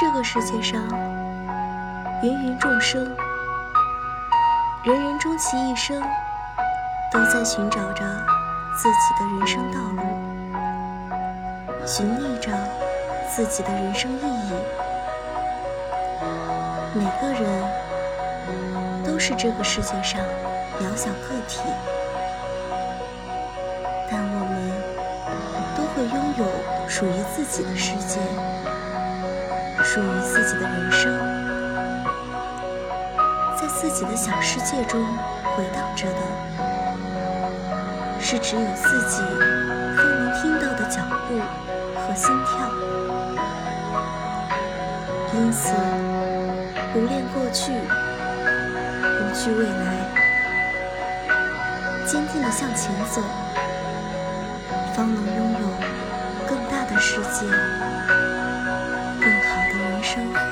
这个世界上，芸芸众生，人人终其一生都在寻找着自己的人生道路，寻觅着自己的人生意义。每个人都是这个世界上渺小个体，但我们都会拥有属于自己的世界。属于自己的人生，在自己的小世界中回荡着的，是只有自己方能听到的脚步和心跳。因此，不恋过去，不惧未来，坚定地向前走，方能拥有更大的世界。生活。